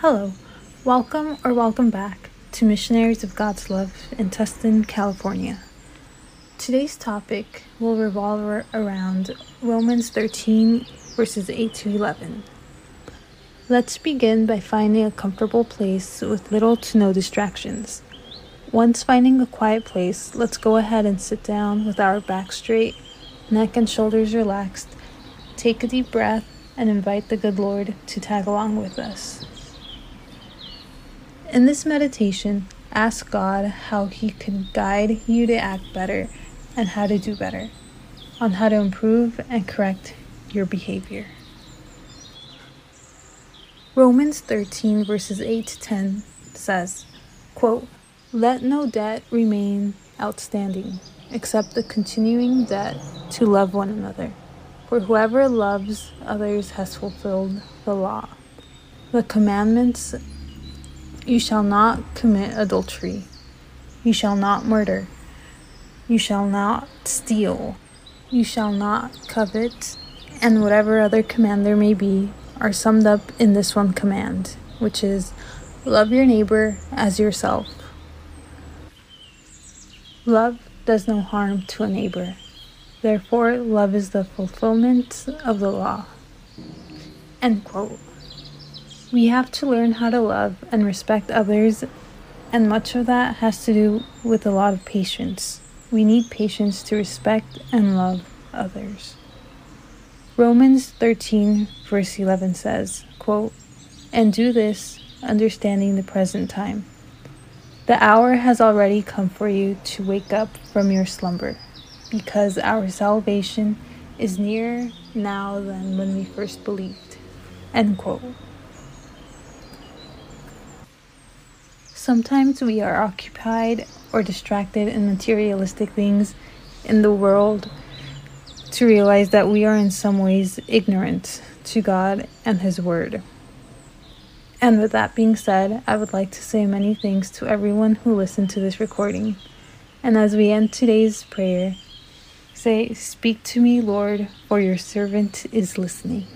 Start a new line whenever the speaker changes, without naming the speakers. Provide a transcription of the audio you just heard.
Hello, welcome or welcome back to Missionaries of God's Love in Tustin, California. Today's topic will revolve around Romans 13, verses 8 to 11. Let's begin by finding a comfortable place with little to no distractions. Once finding a quiet place, let's go ahead and sit down with our back straight, neck and shoulders relaxed. Take a deep breath and invite the good Lord to tag along with us. In this meditation, ask God how He can guide you to act better and how to do better, on how to improve and correct your behavior. Romans 13, verses 8 to 10 says, quote, Let no debt remain outstanding, except the continuing debt to love one another. For whoever loves others has fulfilled the law. The commandments you shall not commit adultery. You shall not murder. You shall not steal. You shall not covet. And whatever other command there may be are summed up in this one command, which is love your neighbor as yourself. Love does no harm to a neighbor. Therefore, love is the fulfillment of the law. End quote. We have to learn how to love and respect others, and much of that has to do with a lot of patience. We need patience to respect and love others. Romans 13, verse 11 says, quote, And do this, understanding the present time. The hour has already come for you to wake up from your slumber, because our salvation is nearer now than when we first believed. End quote. Sometimes we are occupied or distracted in materialistic things in the world to realize that we are in some ways ignorant to God and His Word. And with that being said, I would like to say many thanks to everyone who listened to this recording. And as we end today's prayer, say, Speak to me, Lord, for your servant is listening.